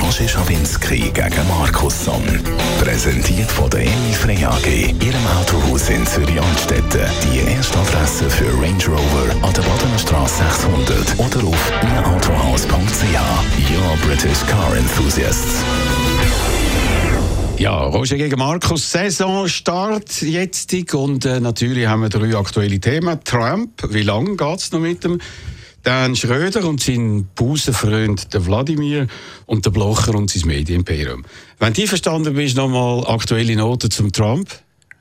Roger Schawinski gegen Markusson. Präsentiert von der Emil Frey AG, Ihrem Autohaus in Zürich-Altstetten. Die erste Adresse für Range Rover an der Badener Straße 600 oder auf ihrautohaus.ch. Your British Car Enthusiasts. Ja, Roger gegen Markus, Saisonstart jetzt und äh, natürlich haben wir drei aktuelle Themen. Trump, wie lange geht es noch mit dem? Dann Schröder und sein Busenfreund der Wladimir und der Blocher und sein Medienimperium. Wenn du verstanden bist, nochmal aktuelle Noten zum Trump?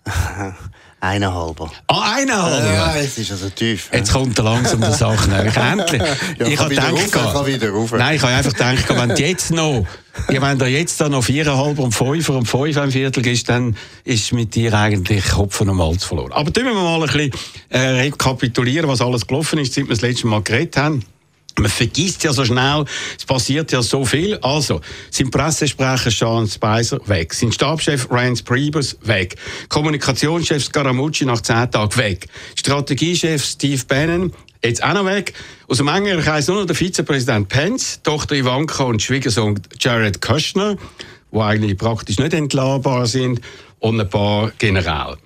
Eineinhalber. Ah, eineinhalber? Ja, es ist also tief. Jetzt kommt er langsam der Sache näher. Endlich. Ja, ich habe wieder gedacht, rauf, kann wieder rauf. Nein, ich habe einfach gedacht, wenn jetzt noch, ja, wenn du jetzt da noch viereinhalb und fünf und fünf ein Viertel ist, dann ist mit dir eigentlich Hopfen und Malz verloren. Aber tun wir mal ein bisschen äh, rekapitulieren, was alles gelaufen ist, seit wir das letzte Mal geredet haben. Man vergisst ja so schnell, es passiert ja so viel. Also, sein Pressesprecher Sean Spicer weg, sein Stabschef Rance Priebus weg, Kommunikationschef Scaramucci nach zehn Tagen weg, Strategiechef Steve Bannon jetzt auch noch weg. Aus dem engeren Kreis nur noch der Vizepräsident Pence, Tochter Ivanka und Schwiegersohn Jared Kushner, die eigentlich praktisch nicht entlarbar sind, und ein paar Generäle.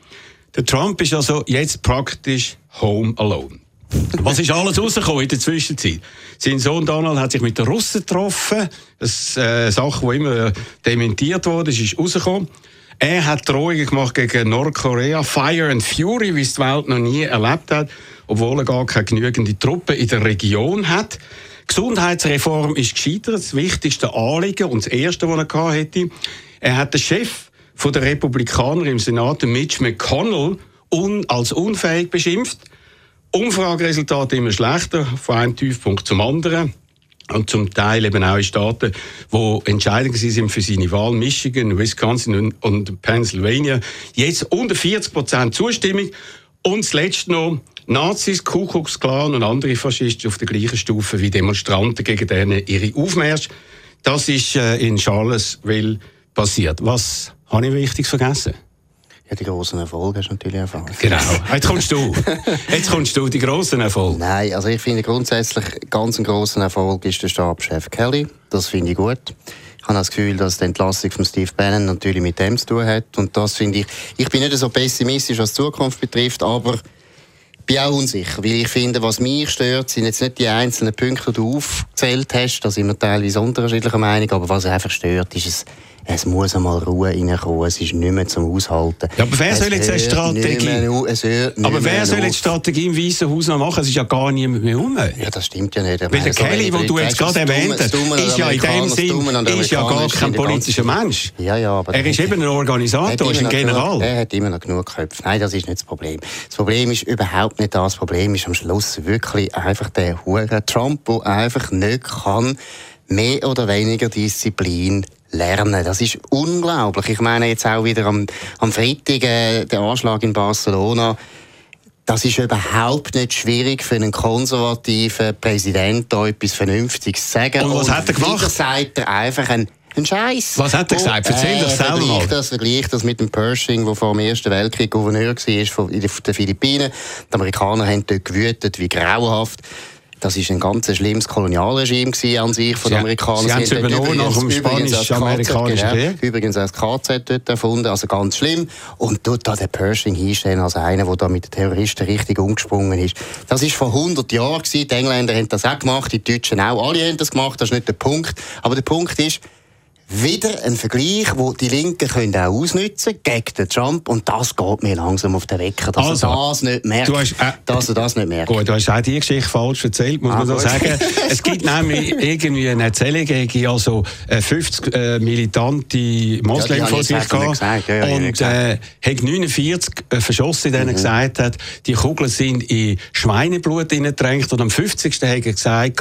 Der Trump ist also jetzt praktisch home alone. Was ist alles rausgekommen in der Zwischenzeit? Sein Sohn Donald hat sich mit den Russen getroffen. Das ist äh, eine Sache, die immer dementiert wurde, ist, ist rausgekommen. Er hat Drohungen gemacht gegen Nordkorea. Fire and Fury, wie es die Welt noch nie erlebt hat, obwohl er gar keine genügende Truppen in der Region hat. Gesundheitsreform ist gescheitert. Das wichtigste Anliegen und das erste, das er hatte. Er hat den Chef der Republikaner im Senat, Mitch McConnell, un als unfähig beschimpft. Umfrageresultate immer schlechter, von einem Tiefpunkt zum anderen. Und zum Teil eben auch in Staaten, die entscheidend sind für seine Wahl, Michigan, Wisconsin und, Pennsylvania. Jetzt unter 40 Prozent Zustimmung. Und das Letzte noch, Nazis, Ku Klux Klan und andere Faschisten auf der gleichen Stufe wie Demonstranten gegen denen ihre Aufmärsche. Das ist äh, in Charlottesville passiert. Was habe ich wichtig vergessen? Ja, die grossen Erfolge hast du natürlich erfahren. Genau. Jetzt kommst du. Jetzt kommst du, die grossen Erfolge. Nein, also ich finde grundsätzlich ganz einen grossen Erfolg ist der Stabschef Kelly. Das finde ich gut. Ich habe das Gefühl, dass die Entlassung von Steve Bannon natürlich mit dem zu tun hat. Und das finde ich, ich bin nicht so pessimistisch, was die Zukunft betrifft, aber bin auch unsicher, weil ich finde, was mich stört, sind jetzt nicht die einzelnen Punkte, die du aufgezählt hast, da sind wir teilweise unterschiedlicher Meinung, aber was einfach stört, ist es, es muss einmal Ruhe reinkommen, es ist nicht mehr zum Aushalten. Ja, aber wer es soll jetzt eine Strategie... Mehr, aber wer soll jetzt Strategie im Weißen Haus noch machen? Es ist ja gar niemand mehr rum. Ja, das stimmt ja nicht. Ich Weil der so Kelly, den du jetzt gerade erwähnt hast, ist ja in dem Sinn ist ja gar kein politischer Mensch. Ja, ja, aber Er ist eben ein Er Organisator, ist ein General. Er hat immer noch genug Köpfe. Nein, das ist nicht das Problem. Das Problem ist überhaupt nicht das. Das Problem ist am Schluss wirklich einfach der hure Trump, der einfach nicht kann mehr oder weniger Disziplin lernen. Das ist unglaublich. Ich meine jetzt auch wieder am, am Freitag äh, der Anschlag in Barcelona. Das ist überhaupt nicht schwierig für einen konservativen Präsident, da etwas Vernünftiges zu sagen. Und was hat er gemacht? sagt er einfach ein, ein Scheiß. Was hat er gesagt? Erzähl doch selber mal. vergleicht das, vergleicht das mit dem Pershing, der vor dem Ersten Weltkrieg Gouverneur war von- in den den Philippinen. Die Amerikaner haben dort gewütet, wie grauenhaft. Das war ein ganz schlimmes Kolonialregime an sich von den Amerikanern. Sie haben es übernommen nach dem Spanisch-Amerikanischen KZ, Krieg. Übrigens als KZ dort erfunden, also ganz schlimm. Und dort da den Pershing hinstellen als einer, der da mit den Terroristen richtig umgesprungen ist. Das ist vor 100 Jahren gewesen. Die Engländer haben das auch gemacht, die Deutschen auch. Alle haben das gemacht, das ist nicht der Punkt. Aber der Punkt ist, wieder ein Vergleich, wo die Linken können auch ausnutzen gegen den Trump und das geht mir langsam auf den Wecker, dass Also, er das nicht merkt. du hast, äh, dass er das nicht merkt. Gut, du hast auch die Geschichte falsch erzählt, muss Ah, man gut. sagen. Es gibt nämlich irgendwie eine Erzählung gegen also äh, 50 äh, militante Moslems Ja, vor sich gehabt. ja, ja, und äh, hat 49 äh, verschossen, denen Mhm. gesagt hat, die Kugeln sind in Schweineblut hineingedrängt. Und am 50. hat er gesagt,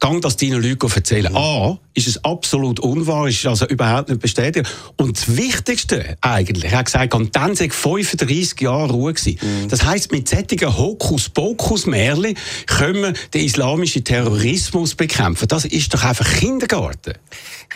gang das deinen Leuten erzählen. Mhm. A, ist es absolut unwahr, ist also überhaupt nicht bestätigt. Und das Wichtigste eigentlich, er hat gesagt, und dann sei 35 Jahre Ruhe gewesen. Mhm. Das heisst, mit solchen Hokus-Pokus-Märchen können wir den islamischen Terrorismus bekämpfen. Das ist doch einfach Kindergarten.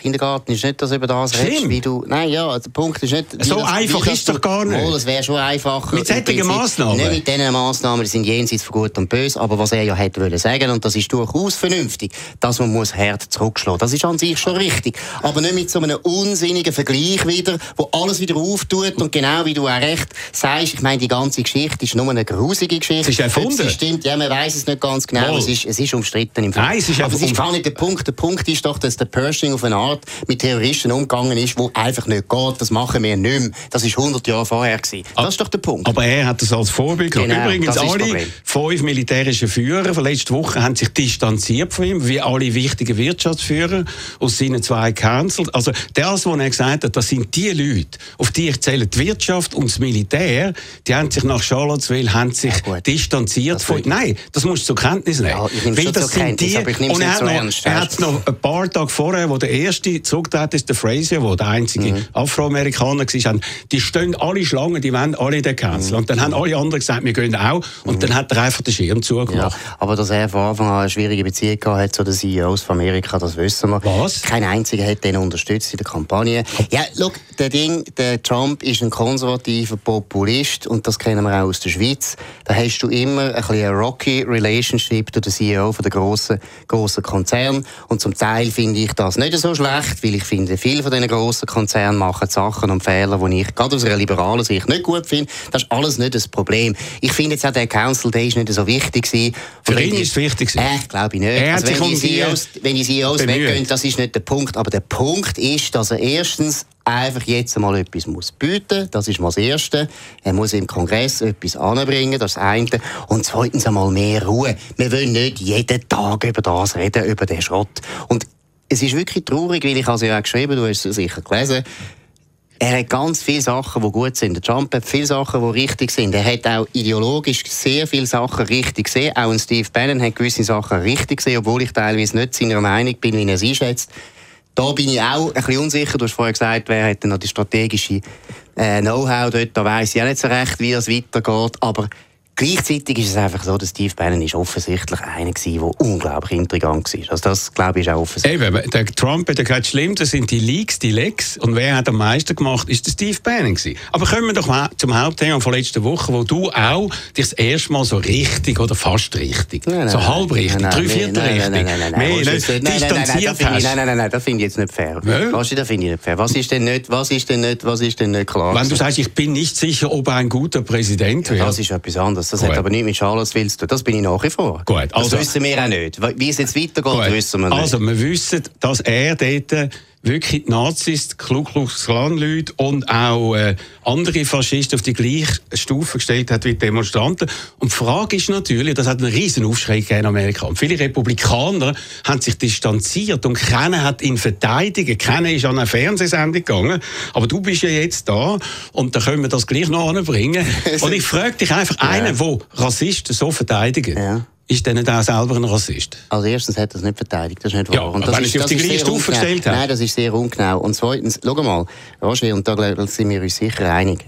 Kindergarten ist nicht, dass über das Schlimm. redest, wie du... Nein, ja, der Punkt ist nicht... So das, einfach ist doch gar nicht. Oh, es wäre schon einfacher. Mit solchen Massnahmen? Nicht mit diesen Massnahmen, die sind jenseits von Gut und Böse, aber was er ja hätte wollen sagen, und das ist durchaus vernünftig, dass man muss hart zurückschlagen. Das ist an sich schon richtig. Aber nicht mit so einem unsinnigen Vergleich wieder, wo alles wieder auftut und genau wie du auch recht sagst, ich meine, die ganze Geschichte ist nur eine grusige Geschichte. Es ist erfunden. Es stimmt, ja, man weiß es nicht ganz genau. Es ist, es ist umstritten im Fall. Nein, es ist aber es ist gar nicht der Punkt. Der Punkt ist doch, dass der Pershing auf eine Art mit Terroristen umgegangen ist, wo einfach nicht geht. Das machen wir nicht mehr. Das ist 100 Jahre vorher gewesen. Das ist doch der Punkt. Aber er hat das als Vorbild genau, Übrigens, alle fünf militärische Führer von letzter Woche haben sich distanziert von ihm, wie alle wichtigen Wirtschaftsführer aus seinen zwei Councils. Also das, was er gesagt hat, das sind die Leute, auf die ich zähle, die Wirtschaft und das Militär, die haben sich nach Charlottesville haben sich ja, distanziert von... Nein, das musst du zur Kenntnis nehmen. Ja, ich Weil das sind die... und er hat, noch, er hat noch ein paar Tage vorher, wo der erste zurückgetreten ist, der Fraser, wo der einzige mhm. Afroamerikaner war, die stehen alle Schlangen, die wollen alle den Council. Mhm. Und dann haben alle anderen gesagt, wir gehen auch. Und mhm. dann hat er einfach den Schirm zugemacht. Ja, aber dass er von Anfang an eine schwierige Beziehung hat zu den CEOs von Amerika, das wissen wir. Was? Kein einziger hat den unterstützt in der Kampagne. Ja, look, der Ding, der Trump ist ein konservativer Populist und das kennen wir auch aus der Schweiz. Da hast du immer ein bisschen eine rocky Relationship zu den CEO von der grossen, grossen Konzern und zum Teil finde ich das nicht so schlecht, weil ich finde, viele von diesen grossen Konzernen machen Sachen und Fehler, die ich gerade aus einer liberalen Sicht nicht gut finde. Das ist alles nicht das Problem. Ich finde jetzt auch, der Council Day ist nicht so wichtig gewesen. Für ihn ist es wichtig Äh, glaube ich nicht. Er also, wenn, die CEOs, wenn die CEOs weggehen, das ist nicht der Punkt. Aber der Punkt ist, dass er erstens einfach jetzt einmal etwas muss bieten Das ist mal das Erste. Er muss im Kongress etwas anbringen, das ist das eine. Und zweitens einmal mehr Ruhe. Wir wollen nicht jeden Tag über das reden, über den Schrott. Und es ist wirklich traurig, weil ich also ja auch geschrieben, du hast es sicher gelesen, er hat ganz viele Sachen, die gut sind. Trump hat viele Sachen, die richtig sind. Er hat auch ideologisch sehr viele Sachen richtig gesehen. Auch ein Steve Bannon hat gewisse Sachen richtig gesehen, obwohl ich teilweise nicht seiner Meinung bin, wie er sie schätzt. Da bin ich auch ein bisschen unsicher. Du hast vorher gesagt, wer hat denn noch die strategische äh, Know-how dort. Da weiss ich auch nicht so recht, wie das weitergeht. Aber Gleichzeitig ist es einfach so, dass Steve Bannon ist offensichtlich einer war, der unglaublich intrigant war. Also das, glaube ich, ist auch offensichtlich. Eben, der Trump hat gesagt, schlimm, das sind die Leaks, die Lecks. Und wer hat am meisten gemacht, ist der Steve Bannon gewesen. Aber kommen wir doch mal zum Hauptthema von letzter Woche, wo du auch dich das erste Mal so richtig oder fast richtig, nein, nein, so halb richtig, drei Viertel richtig, nein, nein, nein, nein, distanziert hast. Nein, nein, nein, nein, das finde ich jetzt nicht fair. Ja? Du, das finde ich nicht fair. Was ist denn nicht, was ist denn nicht, was ist denn nicht klar? Wenn du sagst, ich bin nicht sicher, ob er ein guter Präsident wird. Ja, das ist etwas anderes. Das Gut. hat aber nichts mit Charlottesville zu tun. Das bin ich nach wie vor. Gut, also, das wissen wir auch nicht. Wie es jetzt weitergeht, Gut. wissen wir nicht. Also, wir wissen, dass er dort wirklich die Nazis, die Ku Klux Klan-Leute und auch äh, andere Faschisten auf die gleiche Stufe gestellt hat wie die Demonstranten. Und die Frage ist natürlich, das hat einen riesen Aufschrei in Amerika. Und viele Republikaner haben sich distanziert und keiner hat ihn verteidigt. Keiner ist an eine Fernsehsendung gegangen. Aber du bist ja jetzt da und da können wir das gleich noch anbringen. und ich frage dich einfach, ja. einen, der Rassisten so verteidigt, ja ist der nicht auch selber ein Rassist? Also erstens hat er es nicht verteidigt, das ist nicht wahr. Ja, und das wenn ist, auf die gleiche Stufe gestellt hat? Nein, das ist sehr ungenau. Und zweitens, schau mal, Roger, und da sind wir uns sicher einig.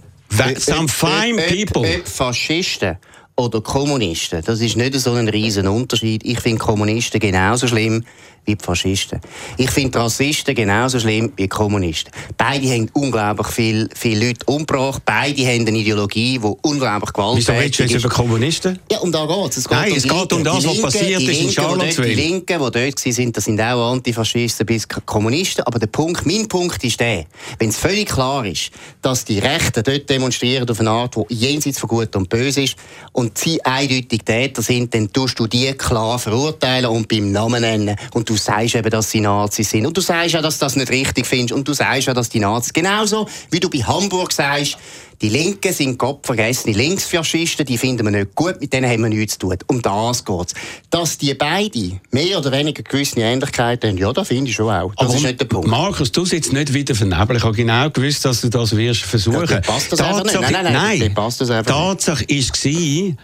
Some fine people. Ob, ob Faschisten oder Kommunisten, das ist nicht so ein riesen Unterschied. Ich finde Kommunisten genauso schlimm wie die Faschisten. Ich finde Rassisten genauso schlimm wie die Kommunisten. Beide haben unglaublich viele viel Leute umgebracht. Beide haben eine Ideologie, die unglaublich gewalttätig ist. Wieso redest du jetzt über Kommunisten? Ja, um da geht es. Nein, um es geht um das, was passiert ist in Charlottesville. Die Linken, die dort waren, das sind auch Antifaschisten bis Kommunisten. Aber der Punkt, mein Punkt ist der, wenn es völlig klar ist, dass die Rechten dort demonstrieren auf eine Art, die jenseits von Gut und Böse ist und sie eindeutig Täter sind, dann tust du die klar verurteilen und beim Namen nennen. Und du sagst eben, dass sie Nazis sind. Und du sagst ja, dass du das nicht richtig findest. Und du sagst ja, dass die Nazis, genauso wie du bei Hamburg sagst, die Linken sind Gott vergessene Linksfaschisten, die finden wir nicht gut, mit denen haben wir nichts zu tun. Um das geht es. Dass die beiden mehr oder weniger gewisse Ähnlichkeiten haben, ja, das finde ich schon auch. Das Aber ist nicht der Punkt. Markus, du sitzt nicht wieder vernebeln. Ich habe genau gewusst, dass du das wirst versuchen. Ja, passt das Tatsache, nicht. Nein, nein, nein, nein. Passt das einfach Tatsache war,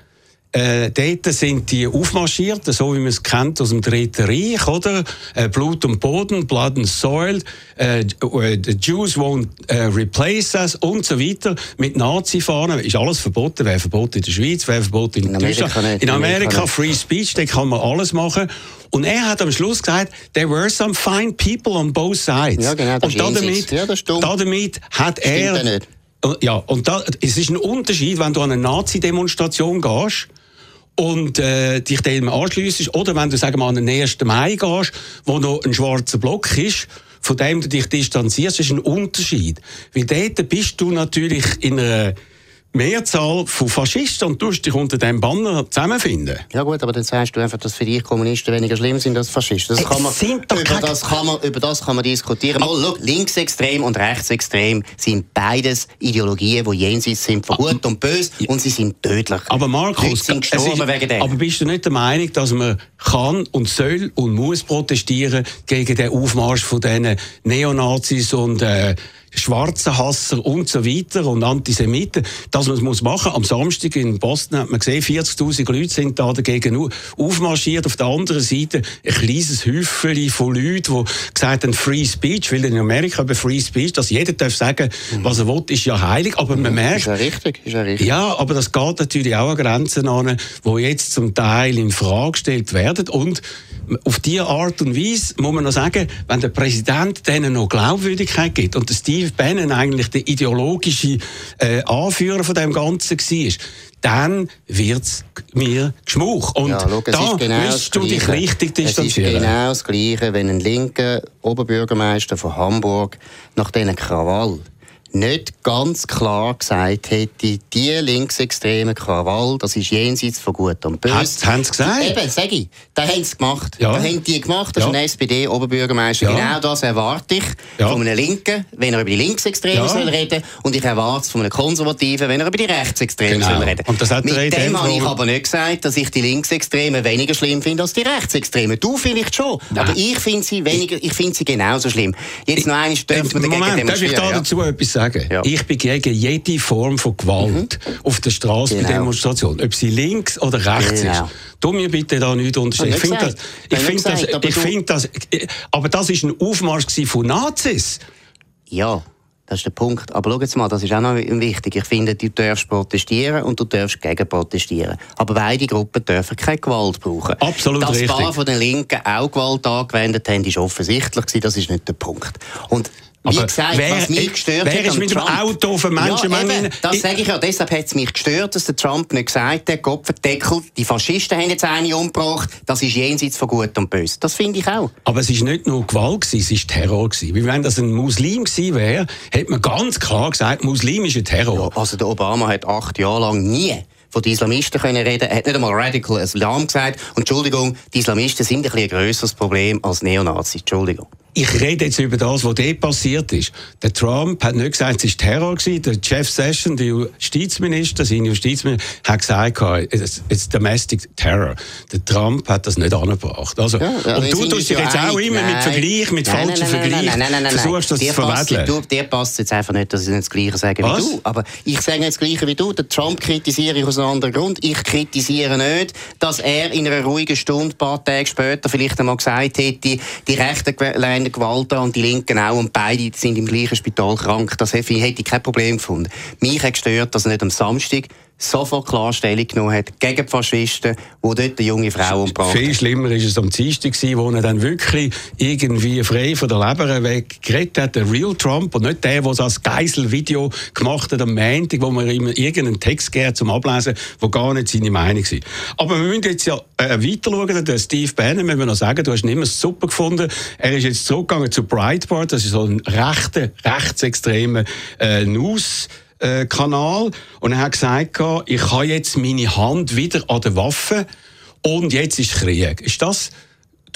Äh, dort sind die aufmarschiert, so wie man es kennt aus dem Dritten Reich, oder? Äh, Blut und Boden, Blood and Soil, äh, äh, the Jews won't äh, replace us und so weiter. Mit Nazi-Fahnen ist alles verboten. Wäre verboten in der Schweiz, wäre verboten in, in Deutschland. Nicht, in Amerika, Amerika Free Speech, da kann man alles machen. Und er hat am Schluss gesagt, there were some fine people on both sides. Ja, genau, und damit, ja, das damit hat er... Ja, und da, es ist ein Unterschied, wenn du an eine Nazi-Demonstration gehst und äh, dich dem anschliessest oder wenn du sagen wir, an den 1. Mai gehst, wo noch ein schwarzer Block ist, von dem du dich distanzierst, ist ein Unterschied. Weil dort bist du natürlich in einer Mehrzahl von Faschisten und tust dich unter dem Banner zusammenfinden. Ja gut, aber dann sagst du einfach, dass für dich Kommunisten weniger schlimm sind als Faschisten. Das kann man, über, das kann man, über das kann man diskutieren. Mal, look, linksextrem und rechtsextrem sind beides Ideologien, die jenseits sind von gut und böse und sie sind tödlich. Aber Markus, sind gestorben ist, wegen dem. aber bist du nicht der Meinung, dass man kann und soll und muss protestieren gegen den Aufmarsch von diesen Neonazis und äh, schwarzen Hasser und so weiter und Antisemiten, dass man es muss machen. Am Samstag in Boston hat man gesehen, 40.000 Leute sind da dagegen aufmarschiert. Auf der anderen Seite ein kleines Häufchen von Leuten, die gesagt haben, Free Speech, weil in Amerika über Free Speech, dass jeder darf sagen, mhm. was er will, ist ja heilig, aber man merkt... Ist ja richtig, ist ja richtig. Ja, aber das geht natürlich auch an Grenzen an, die jetzt zum Teil in Frage gestellt werden und auf diese Art und Weise muss man noch sagen, wenn der Präsident denen noch Glaubwürdigkeit gibt und der Steve Bannon eigentlich der ideologische äh, Anführer von dem Ganzen war, dann wird es mir geschmuch. Und ja, schau, da genau müsstest du dich richtig distanzieren. Es ist genau das Gleiche, wenn ein linker Oberbürgermeister von Hamburg nach diesen Krawall nicht ganz klar gesagt hätte, die linksextreme Krawall, das ist jenseits von Gut und Böse. Hat, haben sie gesagt? Eben, sag ich. Das haben sie gemacht. Ja. Das haben die gemacht. Das ja. ist ein SPD-Oberbürgermeister. Ja. Genau das erwarte ich ja. von einem Linken, wenn er über die Linksextremen ja. soll reden Und ich erwarte es von einem Konservativen, wenn er über die Rechtsextremen genau. soll reden und das hat Mit dem habe ich aber nicht gesagt, dass ich die Linksextremen weniger schlimm finde als die Rechtsextremen. Du vielleicht schon. Nein. Aber ich finde sie, weniger, ich finde sie genauso schlimm. Jetzt noch einmal dürfen wir dagegen Darf ich da dazu etwas sagen? Ja. Ich bin gegen jede Form von Gewalt mhm. auf der Straße genau. bei Demonstrationen, ob sie links oder rechts genau. ist. Tu mir bitte da nicht unterstellen. Ich finde das, ich finde das, ich finde das, aber das ist ein Aufmarsch von Nazis. Ja. Das ist der Punkt. Aber schau jetzt mal, das ist auch noch wichtig. Ich finde, du darfst protestieren und du darfst gegen protestieren. Aber beide Gruppen dürfen keine Gewalt brauchen. Absolut Dass richtig. Dass paar von den Linken auch Gewalt angewendet haben, ist offensichtlich Das ist nicht der Punkt. Und wie gesagt, wer, was mich gestört wer hat ist mit Trump, dem Auto auf Menschenmengen? Ja, eben, das sage ich ja. Deshalb hat es mich gestört, dass der Trump nicht gesagt hat, Gott verdeckelt, die Faschisten haben jetzt eine umgebracht, das ist jenseits von Gut und Böse. Das finde ich auch. Aber es war nicht nur Gewalt, gewesen, es war Terror. Gewesen. Weil wenn das ein Muslim gewesen wäre, hätte man ganz klar gesagt, Muslim ist ein Terror. Ja, also der Obama hat acht Jahre lang nie von den Islamisten können reden. Er hat nicht einmal Radical Islam gesagt. Und Entschuldigung, die Islamisten sind ein, ein grösseres Problem als Neonazis. Entschuldigung ich rede jetzt über das, was dort passiert ist. Der Trump hat nicht gesagt, es war Terror. Gewesen. Der Jeff Sessions, der Justizminister, sein Justizminister, hat gesagt, es ist Domestic Terror. Der Trump hat das nicht angebracht. Also, ja, und du tust dich jetzt auch immer mit Vergleich, mit nein, falschen Vergleich, versuchst das zu verweddeln. Du, dir passt jetzt einfach nicht, dass ich nicht das Gleiche sage Was? wie du. Aber ich sage nicht das Gleiche wie du. Der Trump kritisiere ich aus einem anderen Grund. Ich kritisiere nicht, dass er in einer ruhigen Stunde, ein paar Tage später, vielleicht einmal gesagt hätte, die rechten Gewalt an und die Linken auch und beide sind im gleichen Spital krank. Das hätte ich kein Problem gefunden. Mich hat gestört, dass nicht am Samstag sofort Klarstellung genommen hat gegen die Faschisten, die dort eine junge Frau umgebracht Viel schlimmer war es am Dienstag, wo er dann wirklich irgendwie frei von der Leber weg geredet hat, der Real Trump und nicht der, der das Geiselvideo gemacht hat am Montag, wo man ihm irgendeinen Text gegeben zum Ablesen, der gar nicht seine Meinung war. Aber wir müssen jetzt ja äh, weiter schauen. Der Steve Bannon, müssen wir noch sagen, du hast ihn immer super gefunden. Er ist jetzt zurückgegangen zu Breitbart, das ist so ein rechter, rechtsextremer äh, News- Kanal und er hat gesagt, ich habe jetzt meine Hand wieder an der Waffe und jetzt ist Krieg. Ist das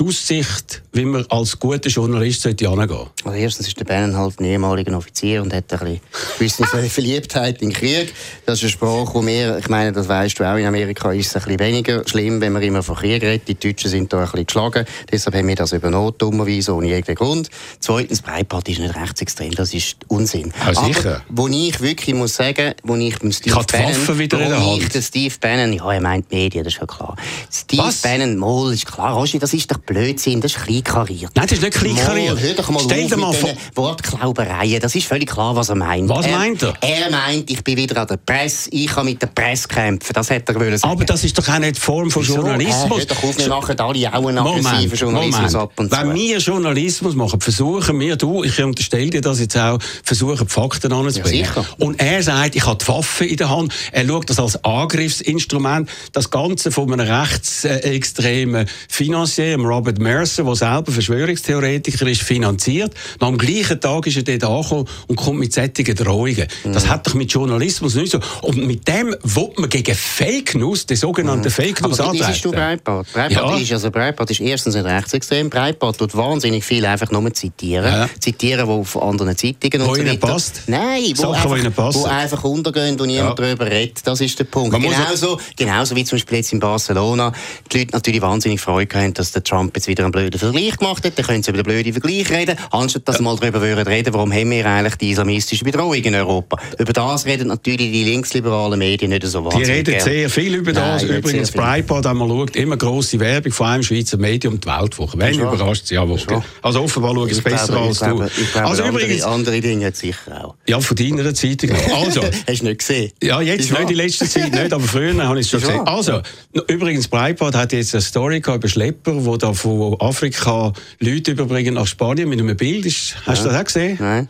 die Aussicht, wie man als guter Journalist sollte hingehen Also erstens ist der Bannon halt ein ehemaliger Offizier und hat ein bisschen gewisse Verliebtheit in den Krieg. Das ist eine Sprache, wo wir, ich meine, das weißt du auch, in Amerika ist es ein bisschen weniger schlimm, wenn man immer von Krieg redet. Die Deutschen sind da ein bisschen geschlagen. Deshalb haben wir das übernommen, dummerweise, ohne jeden Grund. Zweitens, Breitbart ist nicht rechtsextrem, das ist Unsinn. Ja, sicher. Aber, wo ich wirklich muss sagen, wo ich dem Steve Ich habe die Bannon, Waffe wieder in der Hand. ich den Steve Bannon, ja, er meint die Medien, das ist ja klar. Steve Was? Bannon, mal, ist klar, Roger, das ist doch Blödsinn, das ist kleinkariert. Nein, das ist nicht kleinkariert. Hör doch mal Stell dir mal vor- Wortklaubereien. Das ist völlig klar, was er meint. Was er, meint er? Er meint, ich bin wieder an der Presse, ich kann mit der Presse kämpfen. Das hätte er wollen sagen. Aber das ist doch auch nicht die Form von Wieso? Journalismus. Äh, hör doch auf, wir machen alle auch einen aggressiven Journalismus Moment. ab und zu. Wenn wir Journalismus machen, versuchen wir, du, ich unterstelle dir das jetzt auch, versuchen die Fakten anzubringen. Ja, und er sagt, ich habe die Waffe in der Hand. Er schaut das als Angriffsinstrument. Das Ganze von einem rechtsextremen Finanzier, Robert Mercer, der selber Verschwörungstheoretiker ist, finanziert. Und am gleichen Tag ist er dort angekommen und kommt mit solchen Drohungen. Das hat doch mit Journalismus nicht so. Und mit dem will man gegen Fake News, die sogenannten Fake News, Aber wie siehst du antreten. Breitbart? Breitbart Ja. ist, also Breitbart ist erstens ein rechtsextrem. Breitbart tut wahnsinnig viel einfach nur zitieren. Ja. Zitieren, wo von anderen Zeitungen Wo und so weiter. passt? Nein, wo Sachen, die einfach, ihnen passen. wo einfach untergehen und niemand Ja. darüber redet. Das ist der Punkt. Man Genauso, genauso wie zum Beispiel jetzt in Barcelona die Leute natürlich wahnsinnig Freude haben, dass der Trump jetzt wieder einen blöden Vergleich gemacht hat. Dann können sie über den blöden Vergleich reden, anstatt dass sie mal darüber würden reden, warum haben wir eigentlich die islamistische Bedrohung in Europa. Über das reden natürlich die linksliberalen Medien nicht so Die wahnsinnig reden gern. sehr viel über Nein, das. nicht Übrigens. Breitbart, wenn man schaut, immer grosse Werbung von einem Schweizer Medium, die Weltwoche. Wenn überrascht sie ja wohl. ist wahr. Also offenbar schauen sie Ich besser glaube, als glaube, du. Ich glaube, also andere, übrigens, andere Dinge hat sicher auch. ja, von deiner Zeitung noch. Also, Hast du nicht gesehen? Ja, jetzt Ist nicht wahr? in letzter Zeit nicht, aber früher habe ich es schon gesehen. Also, übrigens, Breitbart hat jetzt eine Story über Schlepper, die da von Afrika Leute überbringen nach Spanien mit einem Bild. Hast du das auch gesehen? Nein.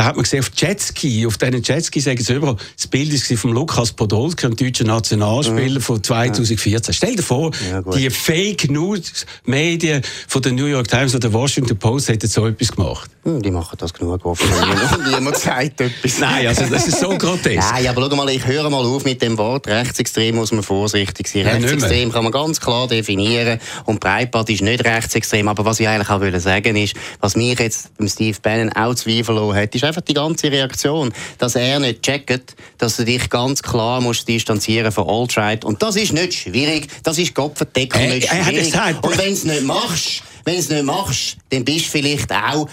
Da hat man gesehen, auf Jetski, auf diesen Jetski sagen sie überall, das Bild war von Lukas Podolski, dem deutschen Nationalspieler von 2014. Stell dir vor, Ja, die Fake News Medien von der New York Times oder der Washington Post hätten so etwas gemacht. Hm, Die machen das genug, hoffentlich. Niemand- sagt etwas. Nein, also das ist so grotesk. Nein, aber schau mal, ich höre mal auf mit dem Wort. Rechtsextrem muss man vorsichtig sein. Ja. Rechtsextrem kann man ganz klar definieren. Und Breitbart ist nicht rechtsextrem. Aber was ich eigentlich auch sagen ist, was mich jetzt beim Steve Bannon auch zweifeln hat, ist einfach die ganze Reaktion, dass er nicht checkt, dass du dich ganz klar musst distanzieren von Alt-Right. Und das ist nicht schwierig. Das ist Kopfverdeckung Er- nicht er schwierig. Und wenn du es nicht machst, wenn es nicht machst, dann bist du vielleicht auch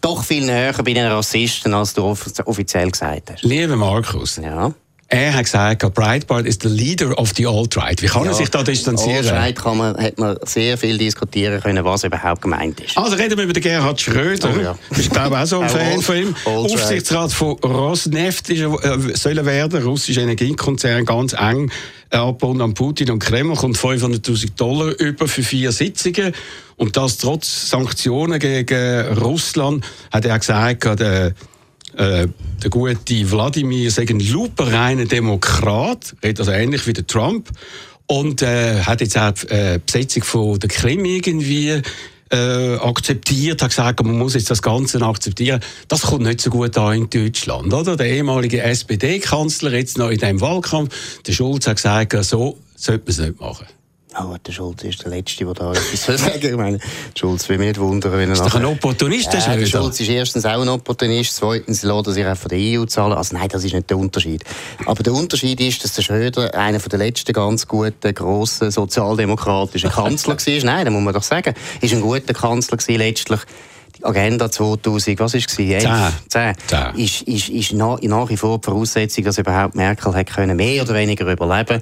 doch viel näher bei den Rassisten, als du off offiziell gesagt hast. Lieber Markus, Ja. Er hat gesagt, Breitbart ist der Leader of the Alt-Right. Wie kann er sich da distanzieren? Allscheid kann man, hat man sehr viel diskutieren können, was überhaupt gemeint ist. Also reden wir über den Gerhard Schröder. Oh ja. Ich glaube auch so ein Fan von ihm. Alt-Right. Aufsichtsrat von Rosneft ist äh, soll er werden, russischer Energiekonzern, ganz eng äh, abgebunden an Putin und Kreml, kommt 500'000 Dollar über für vier Sitzungen. Und das trotz Sanktionen gegen Russland, hat er gesagt, der, äh, der gute Wladimir sei ein lupenreiner Demokrat, redet also ähnlich wie der Trump. Und äh, hat jetzt auch die äh, Besetzung von der Krim irgendwie äh, akzeptiert, hat gesagt, man muss jetzt das Ganze akzeptieren. Das kommt nicht so gut an in Deutschland, oder? Der ehemalige SPD-Kanzler jetzt noch in diesem Wahlkampf, der Schulz hat gesagt, so sollte man es nicht machen. Oh, der Schulz ist der Letzte, der da etwas sagen Ich meine, Schulz will mich nicht wundern, wenn er Ist doch ein Opportunist, der ja. Schulz ist erstens auch ein Opportunist, zweitens lässt er sich auch von der EU zahlen. Also nein, das ist nicht der Unterschied. Aber der Unterschied ist, dass der Schröder einer der letzten ganz guten, grossen sozialdemokratischen Kanzler war. Nein, das muss man doch sagen. Ist ein guter Kanzler gewesen, letztlich. Die Agenda 2000, was war es? 11? Zehn. 10. Zehn. Ist, ist, ist nach, nach wie vor die Voraussetzung, dass überhaupt Merkel hat können mehr oder weniger überleben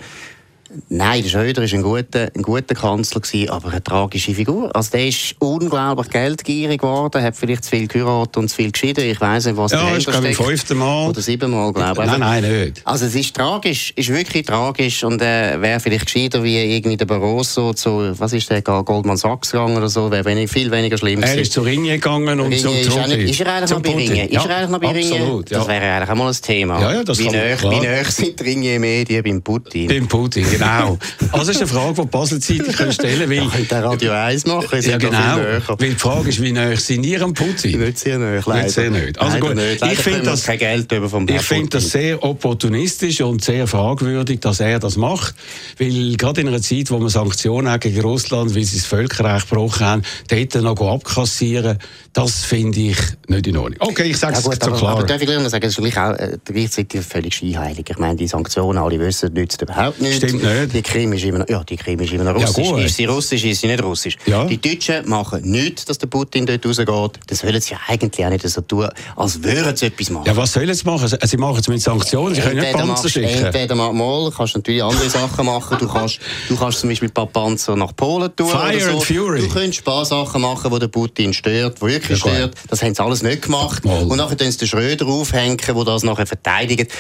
Nein, der Schröder war ein guter, ein guter Kanzler, gewesen, aber eine tragische Figur. Also der ist unglaublich geldgierig geworden, hat vielleicht zu viel geheiratet und zu viel geschieden. Ich weiss nicht, was Ja, dahinter ist, glaube ich, steckt. fünfte Mal. Oder siebenmal, glaube ich. Nein, nein, nicht. Also es ist tragisch, ist wirklich tragisch und äh, wäre vielleicht gescheiter wie irgendwie der Barroso zu, was ist der, Goldman Sachs gegangen oder so, wäre wenig, viel weniger schlimm Er ist zu Ringe gegangen und Ringe zum ist, er Trudi. nicht, ist er eigentlich noch bei. Ringen? Ist Ja, er eigentlich noch bei? Absolut, ja. Das wäre eigentlich auch mal ein Thema. Ja, ja, das wie kann klar. wie näher sind die Ringe-Medien beim Putin? Beim Putin, genau. Genau. Also das ist eine Frage, die die Basel-Zeitung können stellen will. Ja, der Radio 1 machen, ja, genau. Weil die Frage ist, wie nahe sind ihr am Putin? Nicht sehr nahe, leider. Nicht sehr nahe. Also gut, nicht. ich finde das, kein Geld über vom ich finde das sehr opportunistisch und sehr fragwürdig, dass er das macht, weil gerade in einer Zeit, wo man Sanktionen gegen Russland, weil sie das Völkerrecht gebrochen haben, dort noch abkassieren, das finde ich nicht in Ordnung. Okay, ich sage es ja, so aber, klar. Aber darf ich sagen, das ist gleich auch äh, gleichzeitig völlig scheinheilig. Ich meine, die Sanktionen, alle wissen, nützt überhaupt nichts. Stimmt nicht. Die Krim ist immer noch, ja, die Krim ist immer noch russisch. Ja, ist sie russisch, ist sie nicht russisch. Ja. Die Deutschen machen nichts, dass der Putin dort rausgeht. Das sollen sie eigentlich auch nicht so tun, als würden sie etwas machen. Ja, was sollen sie machen? Sie machen es mit Sanktionen, sie können nicht Panzer schicken. Entweder mal, kannst du natürlich andere Sachen machen. Du kannst, du kannst zum Beispiel ein paar Panzer nach Polen tun. Fire oder so. and Fury. Du könntest ein paar Sachen machen, die der Putin stört, die wirklich ja, stört. Das haben sie alles nicht gemacht. Mal. Und nachher sie den Schröder aufhängen, der das nachher verteidigt.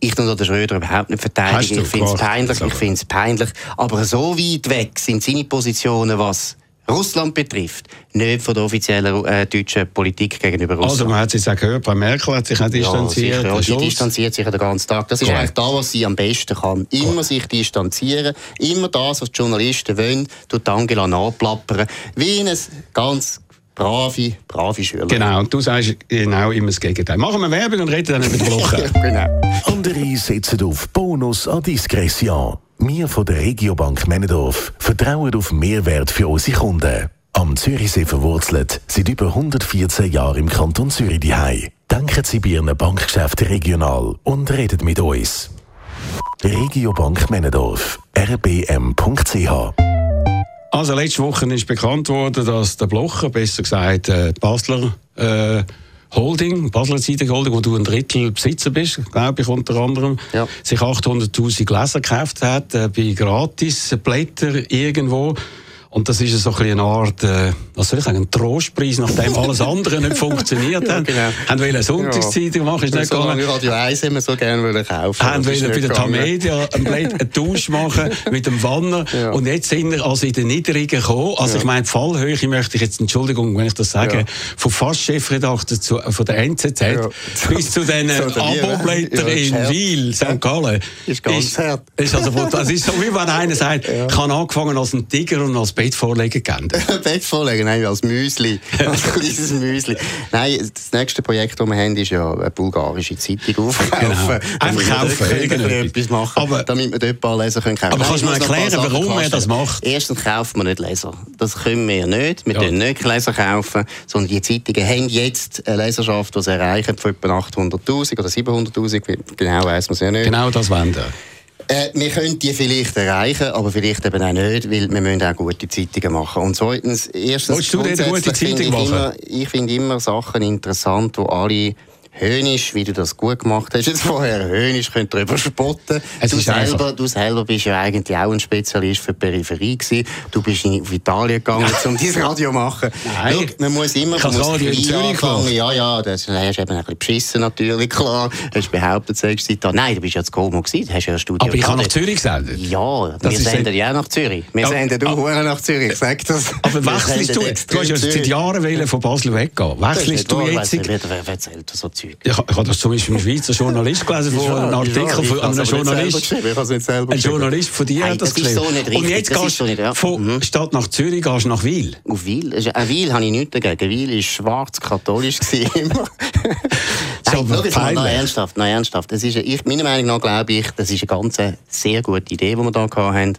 Ich tue den Schröder überhaupt nicht verteidigen. Ich finde es peinlich, ich finde es peinlich. Aber so weit weg sind seine Positionen, was Russland betrifft, nicht von der offiziellen äh, deutschen Politik gegenüber Russland. Also man hat es auch gehört, Frau Merkel hat sich auch distanziert. Ja, sicher, ja, distanziert sich den ganzen Tag. Das ist eigentlich das, was sie am besten kann. Immer Gut. sich distanzieren, immer das, was die Journalisten wollen, tut Angela nachplappern, wie eine ganz brave, brave Schüler. Genau, und du sagst genau immer das Gegenteil. Machen wir Werbung und reden dann über die Woche. genau. Andere setzen auf Bonus an Diskretion. Wir von der Regiobank Männendorf vertrauen auf Mehrwert für unsere Kunden. Am Zürichsee verwurzelt, seit über 114 Jahren im Kanton Zürich daheim. Denken Sie bei Ihren Bankgeschäften regional und reden mit uns. Regiobank Männendorf, rbm.ch Also letzte Woche ist bekannt worden, dass der Blocher, besser gesagt äh, Basler äh, Holding, Basler Zeitung Holding, wo du ein Drittel Besitzer bist, glaube ich unter anderem, ja. sich 800'000 Leser gekauft hat, äh, bei Gratis-Blätter irgendwo. Und das ist so ein eine Art, äh, was soll ich sagen, ein Trostpreis, nachdem alles andere nicht funktioniert hat. ja, genau. Haben wollen eine Sonntagszeitung machen, ist nicht so gegangen. Radio 1 haben wir so gerne wollen kaufen. Haben wollen bei der Tamedia einen Tausch machen mit dem Wanner. Ja. Und jetzt sind wir also in den Niedrigen gekommen. Also ja. ich meine, die Fallhöhe möchte ich jetzt, Entschuldigung, wenn ich das sage, von fast Chefredakteur zu, von der NZZ bis zu den so Aboblättern in Wiel, St. Gallen. Ist ganz ist, hart. Ist also, das ist so, wie wenn einer sagt, ich habe angefangen als ein Tiger und als Bett vorlegen gern. Bett vorlegen, nein, als Müsli. als kleines Müsli. Nein, das nächste Projekt, das wir haben, ist ja eine bulgarische Zeitung aufkaufen. Genau. Einfach kaufen. etwas machen, aber, damit wir dort ein paar Leser können kaufen Aber kannst du mir erklären, warum er das macht? Erstens kaufen wir nicht Leser. Das können wir nicht. Wir ja. können nicht Leser kaufen, sondern die Zeitungen haben jetzt eine Leserschaft, die sie erreichen von etwa 800'000 oder 700'000, genau weiss man es ja nicht. Genau das wollen wir. Äh, wir können die vielleicht erreichen, aber vielleicht eben auch nicht, weil wir müssen auch gute Zeitungen machen. Und zweitens, erstens, Willst du denn gute Zeitung machen? Immer, ich finde immer Sachen interessant, wo alle höhnisch, wie du das gut gemacht hast, jetzt vorher höhnisch, könnt darüber spotten. du selber, du selber bist ja eigentlich auch ein Spezialist für die Peripherie gewesen. Du bist in Italien gegangen, um dein Radio zu machen. Nein. Schau, man muss immer ich muss Radio in Zürich anfangen. Ja, ja, das hast du eben ein bisschen beschissen natürlich, klar. Du hast behauptet, du sagst da. Nein, du bist ja zu Como gewesen, hast ja ein Studio Aber ich habe nach Zürich gesendet. Ja, das wir senden ja auch nach Zürich. Wir ja, senden du auch nach Zürich, sag das. Aber wechselst du, du hast ja seit Jahren von Basel weggehen. Wechselst du jetzt? Wer erzählt so Zeug? Ich, ich habe das zum Beispiel ein Schweizer Journalist gelesen, von einem Artikel von einem Journalist. Ein Journalist von dir hat das geschrieben. So nicht Und jetzt gehst du ja. von mhm. Stadt nach Zürich, gehst nach Wiel. Auf Wiel? An Wiel habe ich nichts dagegen. Wiel war schwarz-katholisch immer. Nein, mal, noch ernsthaft, noch ernsthaft. Das ist, ich, meiner Meinung nach glaube ich, das ist eine ganz sehr gute Idee, die wir hier haben.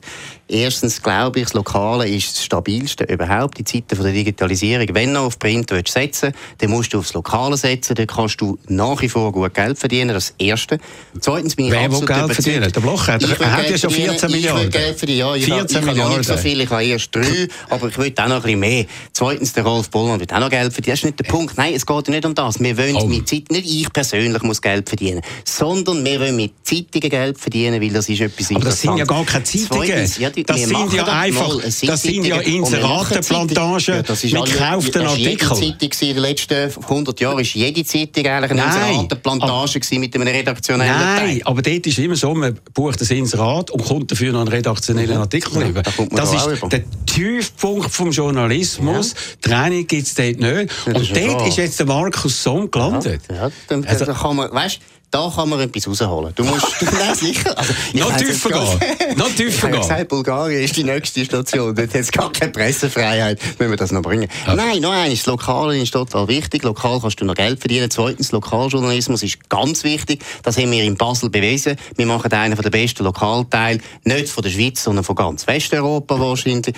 Erstens glaube ich, das Lokale ist das stabilste überhaupt. Die Zeiten von der Digitalisierung. Wenn du auf Print willst setzen dann musst du aufs Lokale setzen. Dann kannst du nach wie vor gut Geld verdienen. Das Erste. Zweitens bin ich Wer will Geld verdienen? Der Bloch hat, er hat ja schon 14 Milliarden. Ich will Geld verdienen. Ja, ich 14 habe, ich habe nicht so viel. Ich habe erst drei. aber ich will auch noch ein bisschen mehr. Zweitens, der Rolf Bollmann will auch noch Geld verdienen. Das ist nicht der Punkt. Nein, es geht nicht um das. Wir wollen oh. mit Zeit, nicht ich persönlich muss Geld verdienen, sondern wir wollen mit Zeitungen Geld verdienen, weil das ist etwas Aber das sind ja gar keine Zeitungen. Zweitens, ja, die, das sind ja einfach, das sind ja Inseratenplantagen ja, mit gekauften Artikeln. Zeitung in den letzten 100 Jahren ist jede Zeitung eigentlich eine Inseratenplantage mit einem redaktionellen Nein, Teil. aber dort ist immer so, man bucht ein Inserat und kommt dafür noch einen redaktionellen. Artikel ja, Da das ist der Tiefpunkt vom Journalismus. Ja. Training gibt es dort nicht. und dort ist jetzt der Markus Somm gelandet. Ja, dann, also, kann man, weißt, da kann man etwas rausholen. Du musst, nein, sicher. Also, noch tiefer gehen. Noch tiefer gehen. Gesagt, Bulgarien ist die nächste Station. Dort hat es gar keine Pressefreiheit. Müssen wir das noch bringen? Okay. Nein, noch eines. Das Lokale ist total wichtig. Lokal kannst du noch Geld verdienen. Zweitens, Lokaljournalismus ist ganz wichtig. Das haben wir in Basel bewiesen. Wir machen einen der besten Lokalteile. Nicht von der Schweiz, sondern von ganz Westeuropa wahrscheinlich.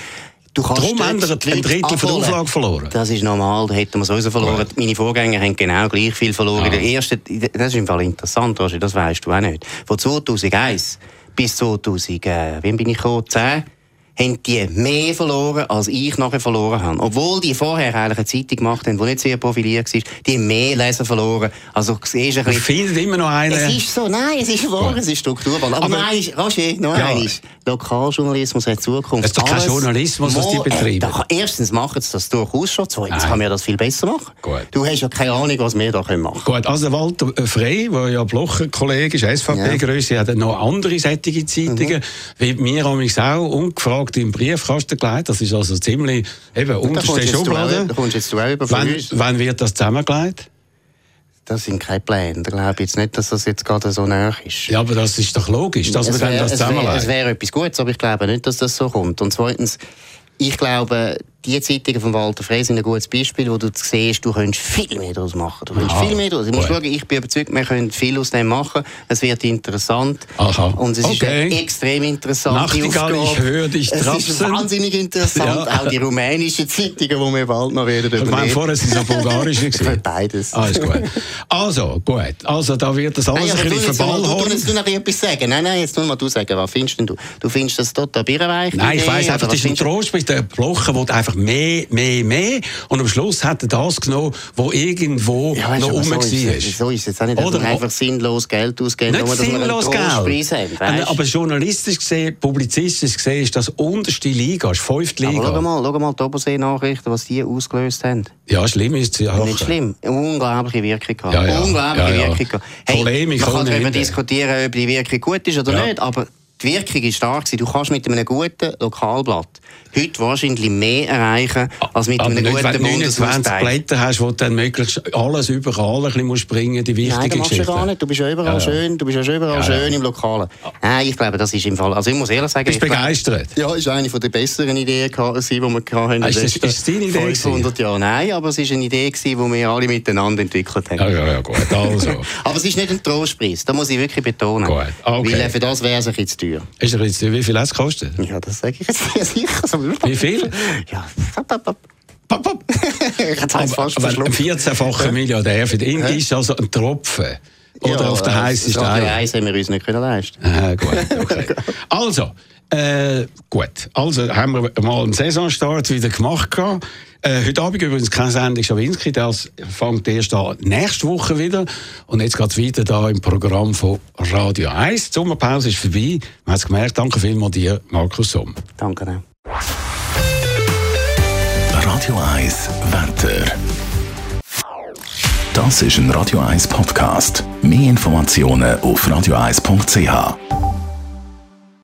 Du kannst Darum wir ein Drittel von der Auflage verloren. Das ist normal, da hätten wir sowieso verloren. Ja. Meine Vorgänger haben genau gleich viel verloren. Ja. Der erste, das ist im Fall interessant, Roger, das weißt du auch nicht. Von 2001 bis 2000, äh, wie bin ich gekommen? 10 haben die mehr verloren, als ich nachher verloren habe. Obwohl die vorher eigentlich eine Zeitung gemacht haben, die nicht sehr profiliert war, die haben mehr Leser verloren. Also, siehst ein bisschen... findet immer noch einen... Es ist so, nein, es ist wahr, es ist Strukturwandel. Aber, aber nein, Roger, noch ja. eines. Lokaljournalismus hat Zukunft. Es ist doch kein Journalismus, was die betreiben. Da, erstens machen sie das durchaus schon, zweitens kann man das viel besser machen. Gut. Du hast ja keine Ahnung, was wir da machen können. Gut, also Walter Frey, der ja Blocher-Kollege ist, SVP-Größe, ja. hat noch andere sättige Zeitungen, mhm. wie mir auch ungefragt gefragt im Briefkasten gelegt. Das ist also ziemlich eben unterste Schublade. Da kommst jetzt du auch über wann, wann wird das zusammengelegt? Das sind keine Pläne. Da glaube ich jetzt nicht, dass das jetzt gerade so näher ist. Ja, aber das ist doch logisch, dass es wir dann das zusammenlegen. Es wäre wär etwas Gutes, aber ich glaube nicht, dass das so kommt. Und zweitens, ich glaube, die Zeitungen von Walter Frey sind ein gutes Beispiel, wo du siehst, du könntest viel mehr daraus machen. Du könntest viel mehr daraus. Ich, muss schauen, ich bin überzeugt, wir können viel aus dem machen. Es wird interessant. Aha. Und es okay. ist eine extrem interessante Nachtigall, Aufgabe. ich höre dich trapsen. Es ist wahnsinnig interessant. Ja. Auch die rumänischen Zeitungen, die wir bald noch werden übernehmen. Ich meine, vorher sind es bulgarische Beides. Alles gut. Also, gut. Also, da wird das alles nein, ein bisschen verballhorn. Du, du noch etwas sagen. Nein, nein, jetzt nur mal du sagen. Was findest denn du? Du findest das total birrenweich? Nein, ich weiss einfach, das ist ein Trost mit der Blocher, wo einfach mehr, mehr mehr, mehr. Und am Schluss hat er das genommen, was irgendwo ja, weißt, noch rum so war. Ist, so ist es jetzt auch nicht, dass Oder, einfach sinnlos Geld ausgeben, nicht nur, dass sinnlos Geld. Haben, aber journalistisch gesehen, publizistisch gesehen, ist das unterste Liga, ist fünfte Liga. Aber schau mal, schau mal die Obersee-Nachrichten, was die ausgelöst haben. Ja, schlimm ist es ja auch. Nicht schlimm, unglaubliche Wirkung gehabt. Ja, ja. Unglaubliche ja. Wirkung Hey, Polemik man kann darüber diskutieren, ob die Wirkung gut ist oder nicht, aber die Wirkung ist stark. Du kannst mit einem guten Lokalblatt heute wahrscheinlich mehr erreichen, als mit aber einem nicht, guten Wenn du 29 Blätter hast, wo du dann möglichst alles überall ein bisschen bringen die wichtigen Nein, das machst du gar nicht. Du bist ja überall ja, schön, du bist ja überall ja, schön im Lokalen. Nein, ich glaube, das ist im Fall, also ich muss ehrlich sagen... Bist begeistert? ja, ist eine der besseren Ideen, die wir hatten. Ist, das, ist deine Idee 500 Jahre. Nein, aber es war eine Idee, die wir alle miteinander entwickelt haben. Ja, ja, ja, gut, also. aber es ist nicht ein Trostpreis, das muss ich wirklich betonen. Gut, okay. Weil für das wäre es ein bisschen zu teuer. Ist es zu teuer? Wie viel hat es gekostet? Ja, das sage ich jetzt sicher. Wie viel? Ja, ich fast ein 14-facher Milliardär für ihn ist also ein Tropfen. Oder ja, auf der heißen Stein. Eis haben wir uns nicht können leisten. Ah, gut, okay. also, äh, gut. Also haben wir mal einen Saisonstart wieder gemacht. Äh, heute Abend übrigens keine Sendung Schawinski, das fängt erst an nächste Woche wieder. Und jetzt geht es weiter da im Programm von Radio 1. Die Sommerpause ist vorbei. Man hat es gemerkt. Danke vielmals dir, Markus Somm. Danke. Radio 1 Wetter. Das ist ein Radio 1 Podcast. Mehr Informationen auf radio1.ch.